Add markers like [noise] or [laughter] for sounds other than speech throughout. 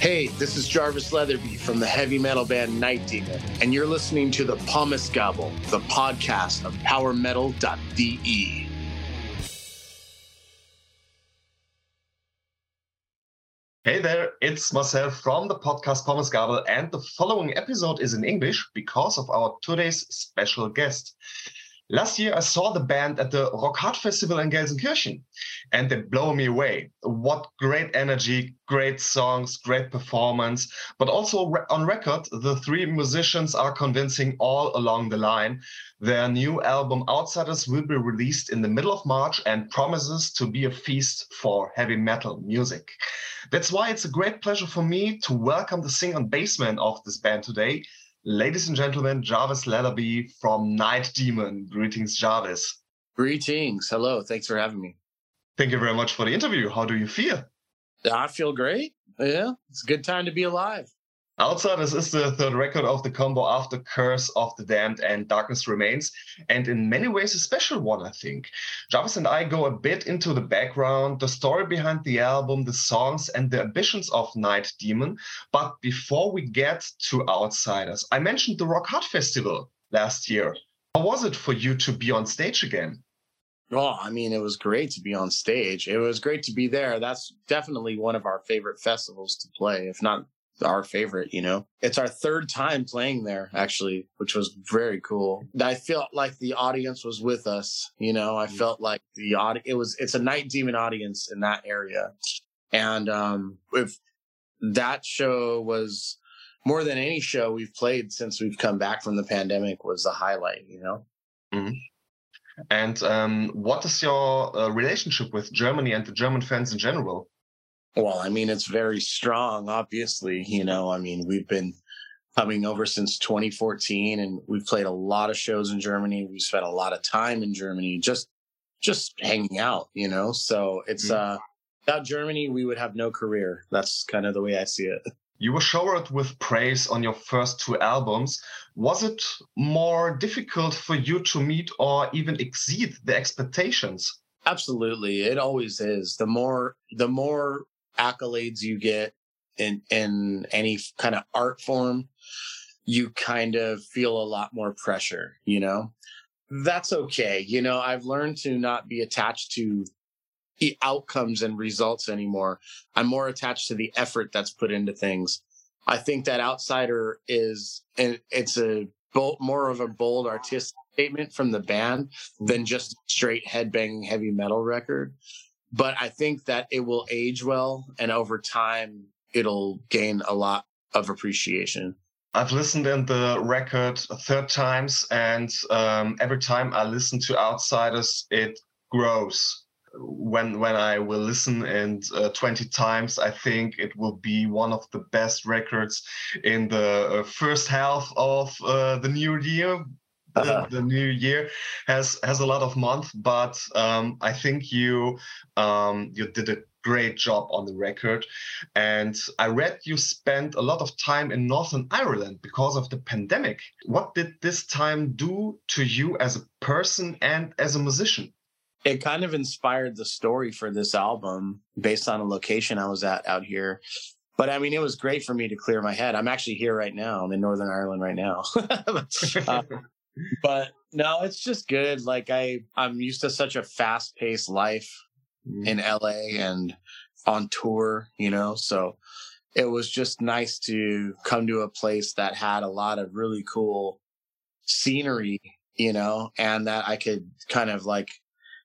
Hey, this is Jarvis Leatherby from the heavy metal band Night Demon, and you're listening to the Pommesgabel, the podcast of PowerMetal.de. Hey there, it's myself from the podcast Pommesgabel, and the following episode is in English because of our today's special guest. Last year, I saw the band at the Rock Hard Festival in Gelsenkirchen, and they blow me away. What great energy, great songs, great performance, but also on record, the three musicians are convincing all along the line. Their new album, Outsiders, will be released in the middle of March and promises to be a feast for heavy metal music. That's why it's a great pleasure for me to welcome the singer and bassman of this band today, Ladies and gentlemen, Jarvis Leatherby from Night Demon. Greetings, Jarvis. Greetings. Hello. Thanks for having me. Thank you very much for the interview. How do you feel? I feel great. Yeah, it's a good time to be alive. Outsiders is the third record of the combo after Curse of the Damned and Darkness Remains, and in many ways a special one, I think. Jarvis and I go a bit into the background, the story behind the album, the songs, and the ambitions of Night Demon. But before we get to Outsiders, I mentioned the Rock Hard Festival last year. How was it for you to be on stage again? Well, I mean, it was great to be on stage. It was great to be there. That's definitely one of our favorite festivals to play, if not our favorite, you know. It's our third time playing there actually, which was very cool. I felt like the audience was with us, you know. I mm. felt like the audi it was it's a night demon audience in that area. And um if that show was more than any show we've played since we've come back from the pandemic was the highlight, you know. Mm-hmm. And um, what is your uh, relationship with Germany and the German fans in general? Well, I mean, it's very strong, obviously. You know, I mean, we've been coming over since 2014 and we've played a lot of shows in Germany. We spent a lot of time in Germany just just hanging out, you know. So it's mm-hmm. uh without Germany we would have no career. That's kind of the way I see it. You were showered with praise on your first two albums. Was it more difficult for you to meet or even exceed the expectations? Absolutely. It always is. The more the more accolades you get in in any kind of art form, you kind of feel a lot more pressure, you know? That's okay. You know, I've learned to not be attached to the outcomes and results anymore. I'm more attached to the effort that's put into things. I think that outsider is it's a bold, more of a bold artistic statement from the band than just straight headbanging heavy metal record but I think that it will age well and over time it'll gain a lot of appreciation. I've listened in the record third times, and um, every time I listen to Outsiders, it grows. When when I will listen and uh, 20 times, I think it will be one of the best records in the uh, first half of uh, the new year uh-huh. the, the, new year has has a lot of month, but um, I think you um, you did a great job on the record. And I read you spent a lot of time in Northern Ireland because of the pandemic. What did this time do to you as a person and as a musician? It kind of inspired the story for this album based on a location I was at out here. But I mean, it was great for me to clear my head. I'm actually here right now. I'm in Northern Ireland right now. [laughs] [laughs] uh, but no, it's just good. Like I, I'm used to such a fast paced life mm. in LA and on tour, you know, so it was just nice to come to a place that had a lot of really cool scenery, you know, and that I could kind of like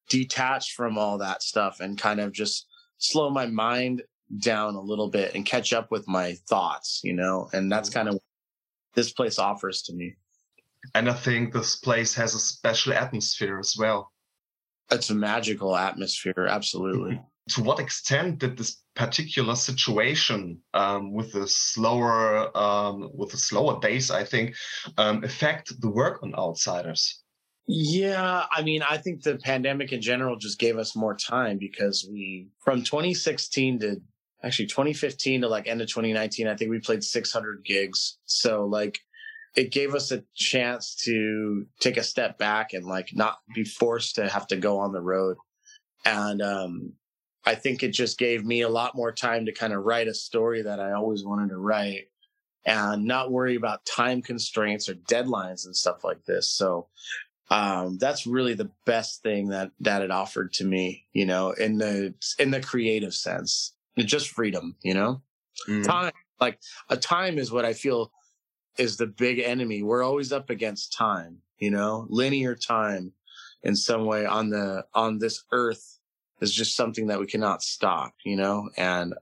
detach from all that stuff and kind of just slow my mind down a little bit and catch up with my thoughts, you know, and that's mm. kind of what this place offers to me. And I think this place has a special atmosphere as well. It's a magical atmosphere, absolutely. [laughs] to what extent did this particular situation um, with the slower um, with the slower days, I think, um, affect the work on Outsiders? Yeah, I mean, I think the pandemic in general just gave us more time because we, from 2016 to actually 2015 to like end of 2019, I think we played 600 gigs. So like it gave us a chance to take a step back and like not be forced to have to go on the road. And um I think it just gave me a lot more time to kind of write a story that I always wanted to write and not worry about time constraints or deadlines and stuff like this. So um, that's really the best thing that that it offered to me, you know, in the in the creative sense, just freedom, you know, mm. time. Like a time is what I feel is the big enemy. We're always up against time, you know, linear time in some way on the on this earth is just something that we cannot stop, you know, and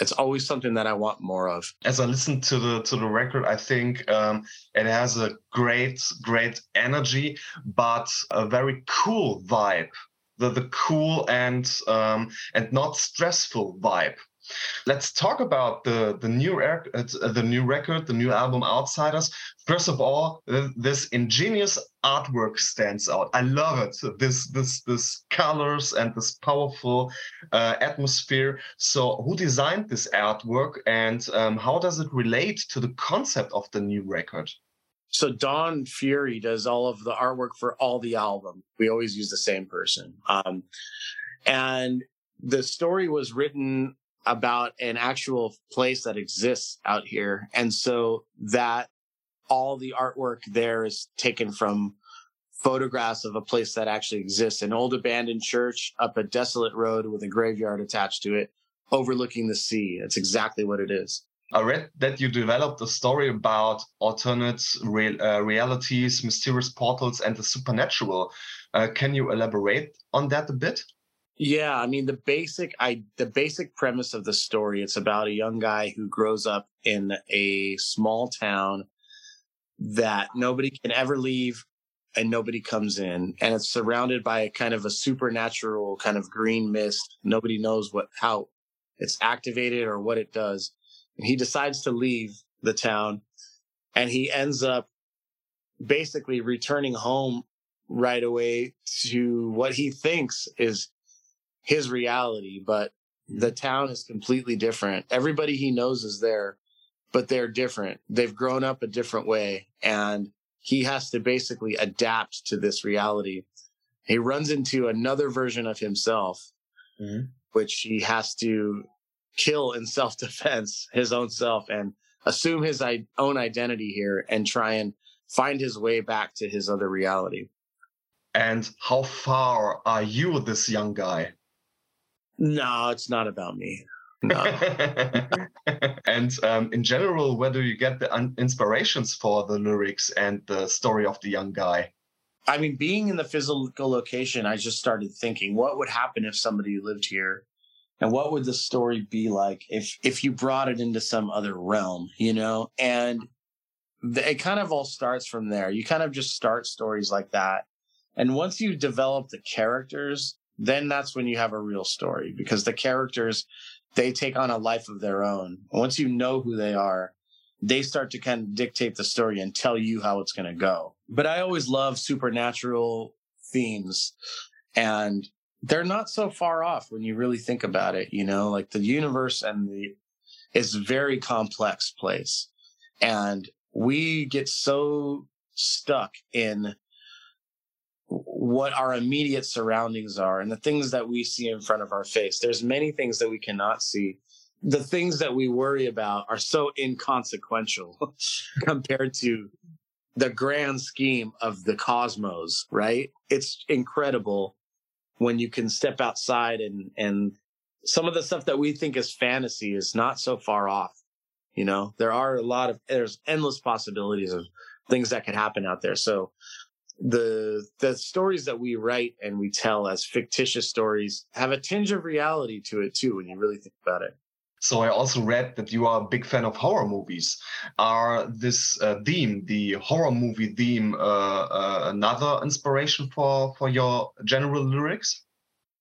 it's always something that I want more of. As I listen to the to the record, I think um, it has a great great energy, but a very cool vibe. The the cool and um, and not stressful vibe. Let's talk about the the new rec- uh, the new record, the new album Outsiders. First of all, this ingenious artwork stands out. I love it. This this this colors and this powerful uh, atmosphere. So, who designed this artwork, and um, how does it relate to the concept of the new record? So Don Fury does all of the artwork for all the album. We always use the same person. Um, and the story was written about an actual place that exists out here. And so that all the artwork there is taken from photographs of a place that actually exists an old abandoned church up a desolate road with a graveyard attached to it, overlooking the sea. That's exactly what it is. I read that you developed a story about alternate uh, realities, mysterious portals, and the supernatural. Uh, can you elaborate on that a bit? Yeah, I mean the basic I the basic premise of the story it's about a young guy who grows up in a small town that nobody can ever leave and nobody comes in and it's surrounded by a kind of a supernatural kind of green mist. Nobody knows what how it's activated or what it does. And he decides to leave the town and he ends up basically returning home right away to what he thinks is his reality, but the mm-hmm. town is completely different. Everybody he knows is there, but they're different. They've grown up a different way and he has to basically adapt to this reality. He runs into another version of himself, mm-hmm. which he has to kill in self defense, [laughs] his own self, and assume his own identity here and try and find his way back to his other reality. And how far are you, this young guy? No, it's not about me. No. [laughs] and um, in general, where do you get the un- inspirations for the lyrics and the story of the young guy? I mean, being in the physical location, I just started thinking, what would happen if somebody lived here? And what would the story be like if if you brought it into some other realm, you know? And it kind of all starts from there. You kind of just start stories like that. And once you develop the characters, then that's when you have a real story because the characters they take on a life of their own. Once you know who they are, they start to kind of dictate the story and tell you how it's going to go. But I always love supernatural themes and they're not so far off when you really think about it, you know, like the universe and the is a very complex place. And we get so stuck in what our immediate surroundings are and the things that we see in front of our face. There's many things that we cannot see. The things that we worry about are so inconsequential [laughs] compared to the grand scheme of the cosmos, right? It's incredible when you can step outside and, and some of the stuff that we think is fantasy is not so far off. You know, there are a lot of, there's endless possibilities of things that could happen out there. So the the stories that we write and we tell as fictitious stories have a tinge of reality to it too when you really think about it so i also read that you are a big fan of horror movies are this uh, theme the horror movie theme uh, uh, another inspiration for for your general lyrics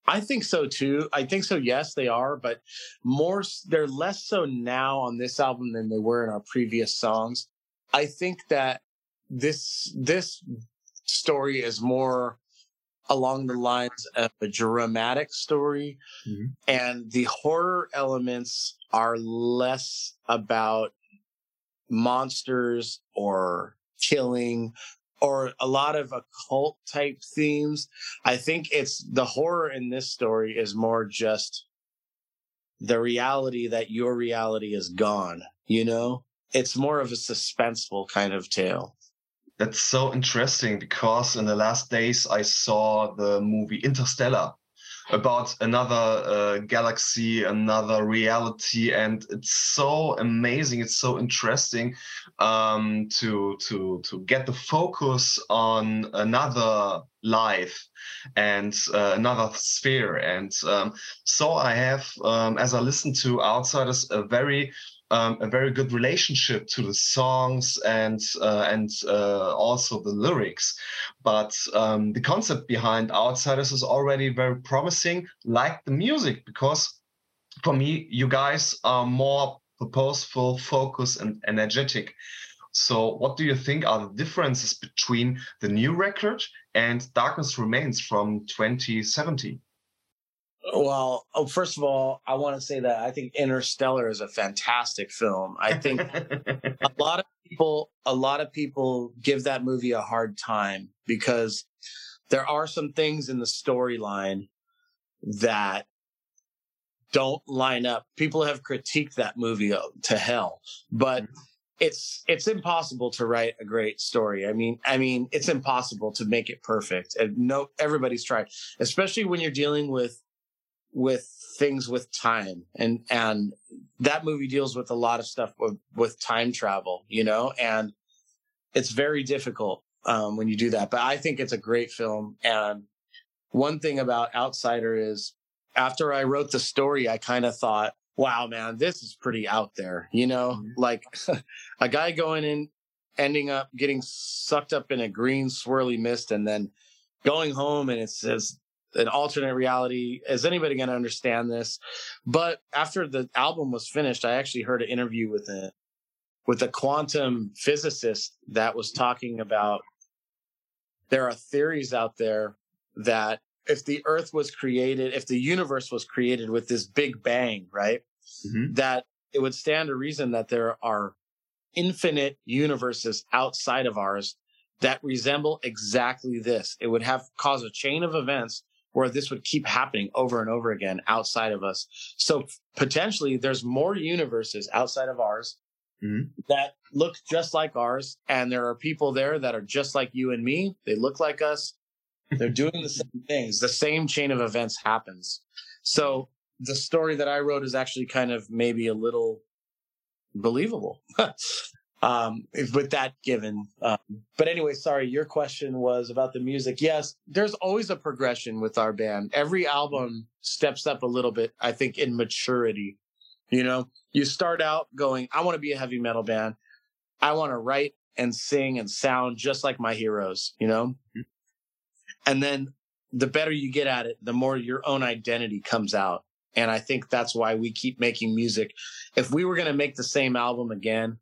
I think so too. I think so. Yes, they are, but more, they're less so now on this album than they were in our previous songs. I think that this, this story is more along the lines of a dramatic story mm-hmm. and the horror elements are less about monsters or killing or a lot of occult type themes. I think it's the horror in this story is more just the reality that your reality is gone, you know? It's more of a suspenseful kind of tale. That's so interesting because in the last days I saw the movie Interstellar about another uh, galaxy, another reality, and it's so amazing. It's so interesting um, to to to get the focus on another life and uh, another sphere. And um, so I have, um, as I listen to Outsiders, a very um, a very good relationship to the songs and uh, and uh, also the lyrics. But um, the concept behind Outsiders is already very promising, like the music, because for me, you guys are more purposeful, focused, and energetic. So, what do you think are the differences between the new record and Darkness Remains from 2017? Well, oh, first of all, I want to say that I think Interstellar is a fantastic film. I think [laughs] a lot of people, a lot of people give that movie a hard time because there are some things in the storyline that don't line up. People have critiqued that movie uh, to hell, but mm-hmm. it's it's impossible to write a great story. I mean, I mean, it's impossible to make it perfect. And no, everybody's tried, especially when you're dealing with with things with time. And and that movie deals with a lot of stuff with, with time travel you know and it's very difficult um, when you do that. But i think it's a great film. And one thing about outsider is after i wrote the story i kind of thought wow man this is pretty out there you know? Mm-hmm. like [laughs] a guy going in ending up getting sucked up in a green swirly mist and then going home and it says an alternate reality. Is anybody going to understand this? But after the album was finished, I actually heard an interview with a with a quantum physicist that was talking about there are theories out there that if the earth was created, if the universe was created with this big bang, right? Mm-hmm. That it would stand to reason that there are infinite universes outside of ours that resemble exactly this. It would have cause a chain of events where this would keep happening over and over again outside of us. So potentially there's more universes outside of ours mm-hmm. that look just like ours. And there are people there that are just like you and me. They look like us. They're doing the same [laughs] things. The same chain of events happens. So the story that I wrote is actually kind of maybe a little believable. [laughs] um, with that given. Um, but anyway, sorry, your question was about the music. Yes, there's always a progression with our band. Every album steps up a little bit, I think, in maturity. You know, you start out going, I want to be a heavy metal band. I want to write and sing and sound just like my heroes, you know? Mm-hmm. And then the better you get at it, the more your own identity comes out. And I think that's why we keep making music. If we were going to make the same album again,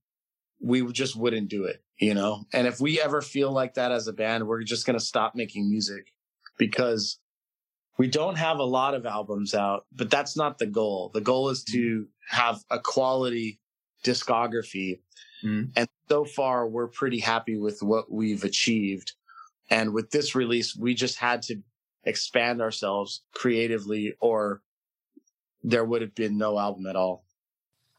we just wouldn't do it, you know? And if we ever feel like that as a band, we're just going to stop making music because we don't have a lot of albums out, but that's not the goal. The goal is to have a quality discography. Mm. And so far, we're pretty happy with what we've achieved. And with this release, we just had to expand ourselves creatively, or there would have been no album at all.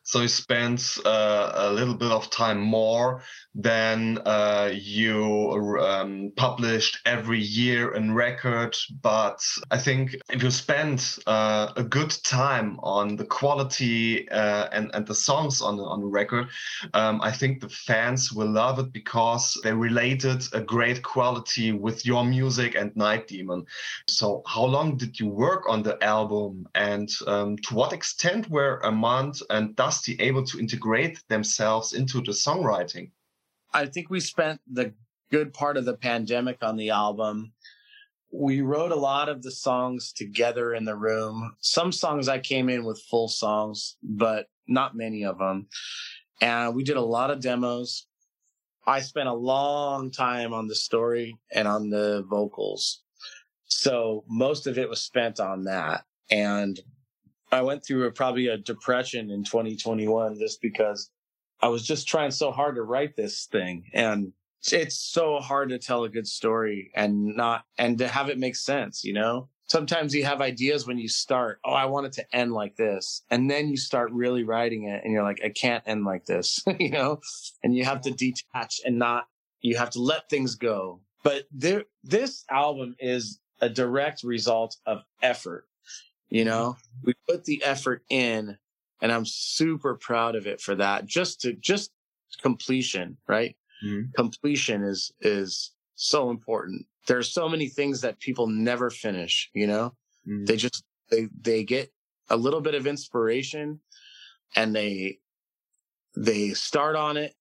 So you spent uh, a little bit of time more than uh, you um, published every year in record. But I think if you spend uh, a good time on the quality uh, and, and the songs on, on record, um, I think the fans will love it because they related a great quality with your music and Night Demon. So how long did you work on the album and um, to what extent were Armand and Dusty able to integrate themselves into the songwriting? I think we spent the good part of the pandemic on the album. We wrote a lot of the songs together in the room. Some songs I came in with full songs, but not many of them. And we did a lot of demos. I spent a long time on the story and on the vocals. So most of it was spent on that. And I went through a, probably a depression in 2021 just because I was just trying so hard to write this thing. And it's so hard to tell a good story and not, and to have it make sense, you know? sometimes you have ideas when you start, oh, I want it to end like this. And then you start really writing it and you're like, I can't end like this, [laughs] you know? And you have to detach and not, you have to let things go. But there, this album is a direct result of effort. You know, we put the effort in and I'm super proud of it for that. Just to, just completion, right? Mm-hmm. Completion is, is so important there are so many things that people never finish, you know? Mm. They just they they get a little bit of inspiration and they they start on it,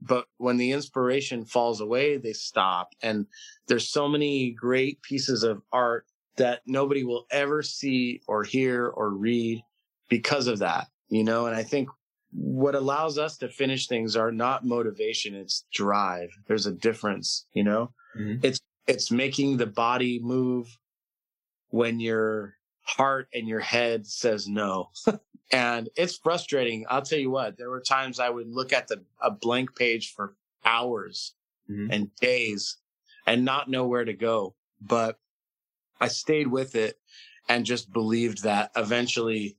but when the inspiration falls away, they stop. And there's so many great pieces of art that nobody will ever see or hear or read because of that, you know? And I think what allows us to finish things are not motivation, it's drive. There's a difference, you know? Mm-hmm. It's it's making the body move when your heart and your head says no. [laughs] and it's frustrating. I'll tell you what, there were times I would look at the a blank page for hours mm-hmm. and days and not know where to go. But I stayed with it and just believed that eventually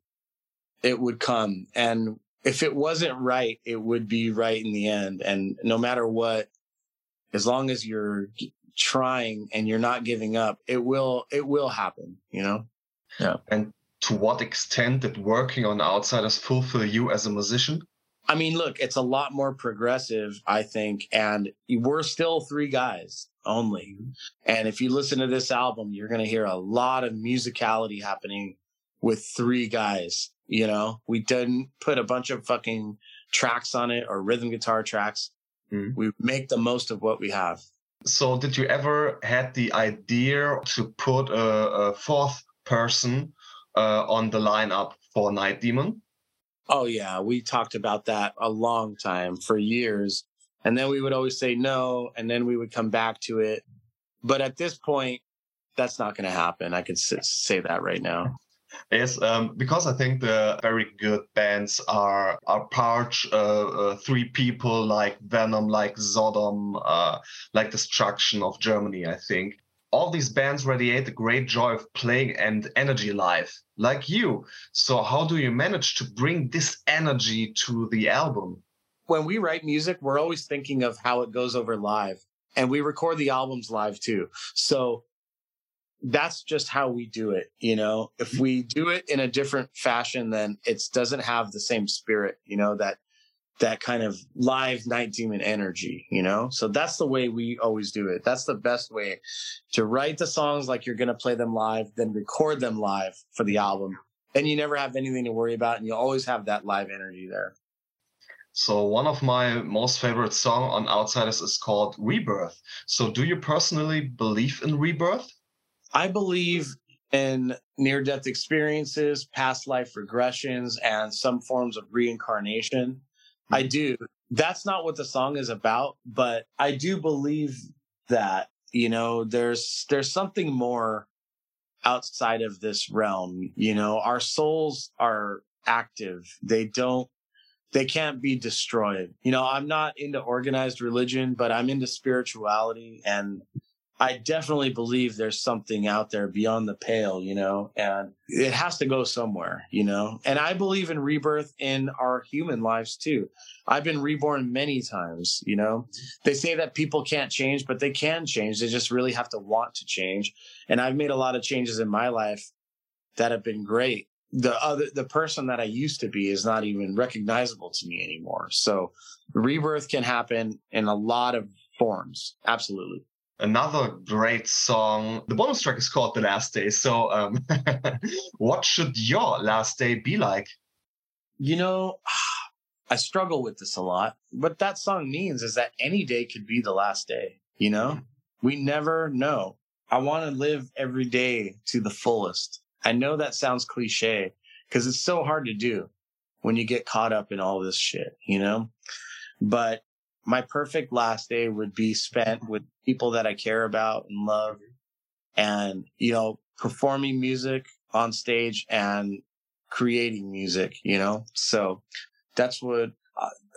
it would come. And if it wasn't right, it would be right in the end. And no matter what, as long as you're trying and you're not giving up, it will it will happen, you know? Yeah. And to what extent did working on outsiders fulfill you as a musician? I mean, look, it's a lot more progressive, I think, and we're still three guys only. And if you listen to this album, you're going to hear a lot of musicality happening with three guys. You know, we didn't put a bunch of fucking tracks on it or rhythm guitar tracks. Mm. We make the most of what we have. So, did you ever had the idea to put a, a fourth person uh, on the lineup for Night Demon? Oh yeah, we talked about that a long time for years, and then we would always say no, and then we would come back to it. But at this point, that's not going to happen. I could say that right now. Yes, um, because I think the very good bands are are part uh, uh, three people like Venom, like Sodom, uh, like Destruction of Germany. I think all these bands radiate a great joy of playing and energy live, like you. So how do you manage to bring this energy to the album? When we write music, we're always thinking of how it goes over live, and we record the albums live too. So that's just how we do it. You know, if we do it in a different fashion, then it doesn't have the same spirit, you know, that, that kind of live night demon energy, you know? So that's the way we always do it. That's the best way to write the songs like you're going to play them live, then record them live for the album. And you never have anything to worry about. And you always have that live energy there. So one of my most favorite song on Outsiders is called Rebirth. So do you personally believe in rebirth? I believe in near death experiences, past life regressions, and some forms of reincarnation. I mm-hmm. do. That's not what the song is about, but I do believe that, you know, there's there's something more outside of this realm. You know, our souls are active. They don't they can't be destroyed. You know, I'm not into organized religion, but I'm into spirituality and I definitely believe there's something out there beyond the pale, you know, and it has to go somewhere, you know. And I believe in rebirth in our human lives too. I've been reborn many times, you know. They say that people can't change, but they can change. They just really have to want to change. And I've made a lot of changes in my life that have been great. The other the person that I used to be is not even recognizable to me anymore. So rebirth can happen in a lot of forms. Absolutely another great song. The bonus track is called The Last Day. So, um, [laughs] what should your last day be like? You know, [sighs] I struggle with this a lot. What that song means is that any day could be the last day. You know, we never know. I want to live every day to the fullest. I know that sounds cliche because it's so hard to do when you get caught up in all this shit, you know? But my perfect last day would be spent with people that I care about and love mm-hmm. and, you know, performing music on stage and creating music, you know? So that's what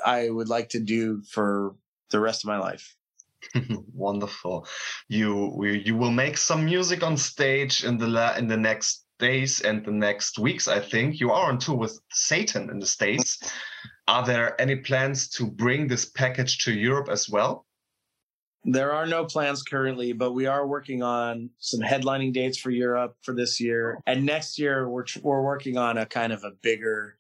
I would like to do for the rest of my life. [laughs] Wonderful. You you will make some music on stage in the in the next days and the next weeks. I think you are on tour with Satan in the states. [laughs] Are there any plans to bring this package to Europe as well? There are no plans currently, but we are working on some headlining dates for Europe for this year. And next year, we're we're working on a kind of a bigger,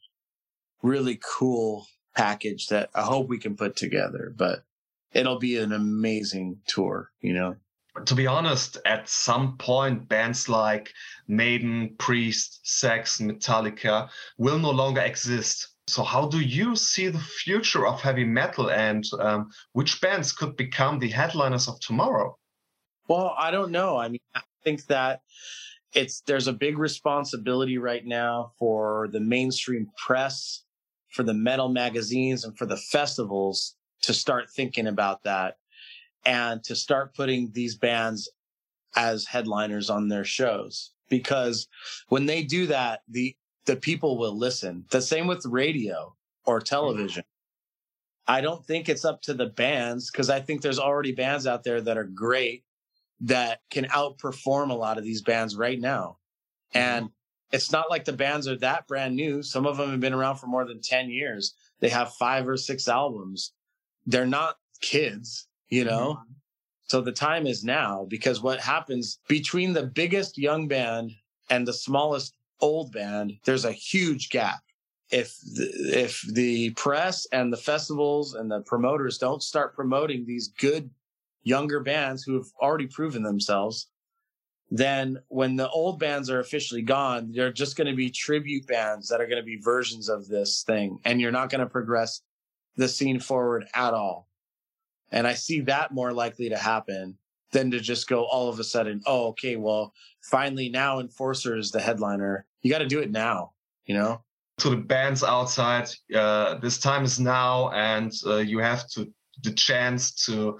really cool package that I hope we can put together. But it'll be an amazing tour, you know. To be honest, at some point, bands like Maiden, Priest, Sex, Metallica will no longer exist. So, how do you see the future of heavy metal, and um, which bands could become the headliners of tomorrow? Well, I don't know. I mean, I think that it's there's a big responsibility right now for the mainstream press, for the metal magazines, and for the festivals to start thinking about that and to start putting these bands as headliners on their shows because when they do that the the people will listen. The same with radio or television. I don't think it's up to the bands because i think there's already bands out there that are great that can outperform a lot of these bands right now. And mm-hmm. it's not like the bands are that brand new. Some of them have been around for more than 10 years. They have five or six albums. They're not kids, you know? Mm-hmm. So the time is now because what happens between the biggest young band and the smallest old band, there's a huge gap. If the, if the press and the festivals and the promoters don't start promoting these good younger bands who have already proven themselves, then when the old bands are officially gone, they're just going to be tribute bands that are going to be versions of this thing. And you're not going to progress the scene forward at all. And I see that more likely to happen than to just go all of a sudden, oh, okay, well, finally now Enforcer is the headliner. You got to do it now, you know? To the bands outside, uh, this time is now, and uh, you have to the chance to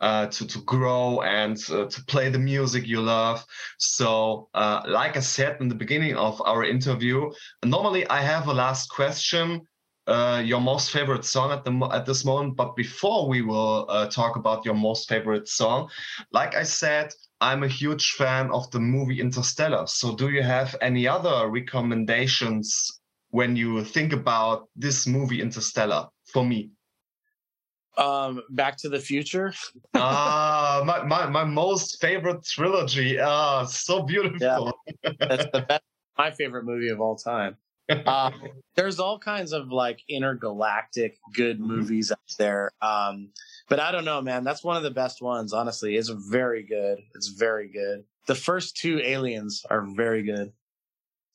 uh, to to grow and uh, to play the music you love. So, uh, like I said in the beginning of our interview, normally I have a last question uh, your most favorite song at the at this moment. But before we will uh, talk about your most favorite song, like I said, I'm a huge fan of the movie Interstellar. So, do you have any other recommendations when you think about this movie Interstellar for me? Um, Back to the Future. [laughs] ah, my, my my most favorite trilogy. Ah, so beautiful. Yeah, [laughs] that's the best, my favorite movie of all time uh, [laughs] there's all kinds of like intergalactic good mm-hmm. movies out there. Um, but I don't know, man. That's one of the best ones, honestly. It's very good. It's very good. The first two aliens are very good,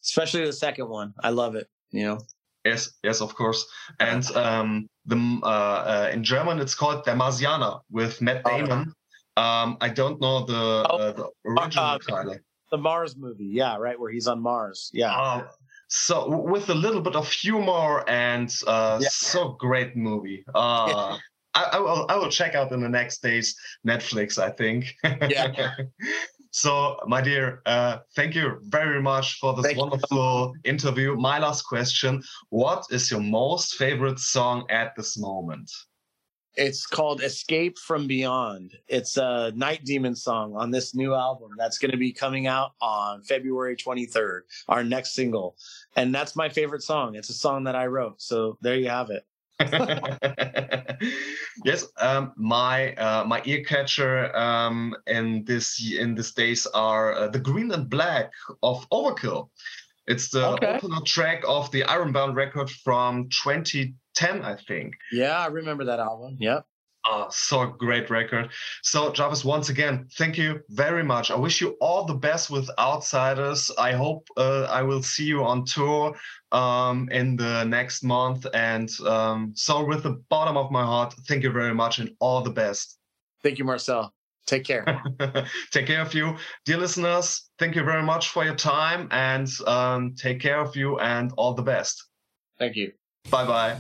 especially the second one. I love it, you know? Yes, yes, of course. And um, the uh, uh, in German, it's called Der Marsianer with Matt oh, Damon. Oh. Um, I don't know the, oh, uh, the original uh, title. The Mars movie, yeah, right, where he's on Mars. Yeah. Oh, so with a little bit of humor and uh, yeah. so great movie. Uh, [laughs] I, I, will I will check out in the next days Netflix. I think. Yeah. [laughs] so my dear, uh, thank you very much for this thank wonderful you. interview. My last question: What is your most favorite song at this moment? It's called Escape from Beyond. It's a Night Demon song on this new album that's going to be coming out on February 23rd, our next single. And that's my favorite song. It's a song that I wrote. So there you have it. [laughs] yes, um, my uh, my ear catcher um, in this in these days are uh, the Green and Black of Overkill. It's the okay. opener track of the Ironbound record from 20 10, I think. Yeah, I remember that album. Yep. Oh, so great record. So, Jarvis, once again, thank you very much. I wish you all the best with Outsiders. I hope uh, I will see you on tour um, in the next month. And um, so, with the bottom of my heart, thank you very much and all the best. Thank you, Marcel. Take care. [laughs] take care of you. Dear listeners, thank you very much for your time and um, take care of you and all the best. Thank you. Bye bye.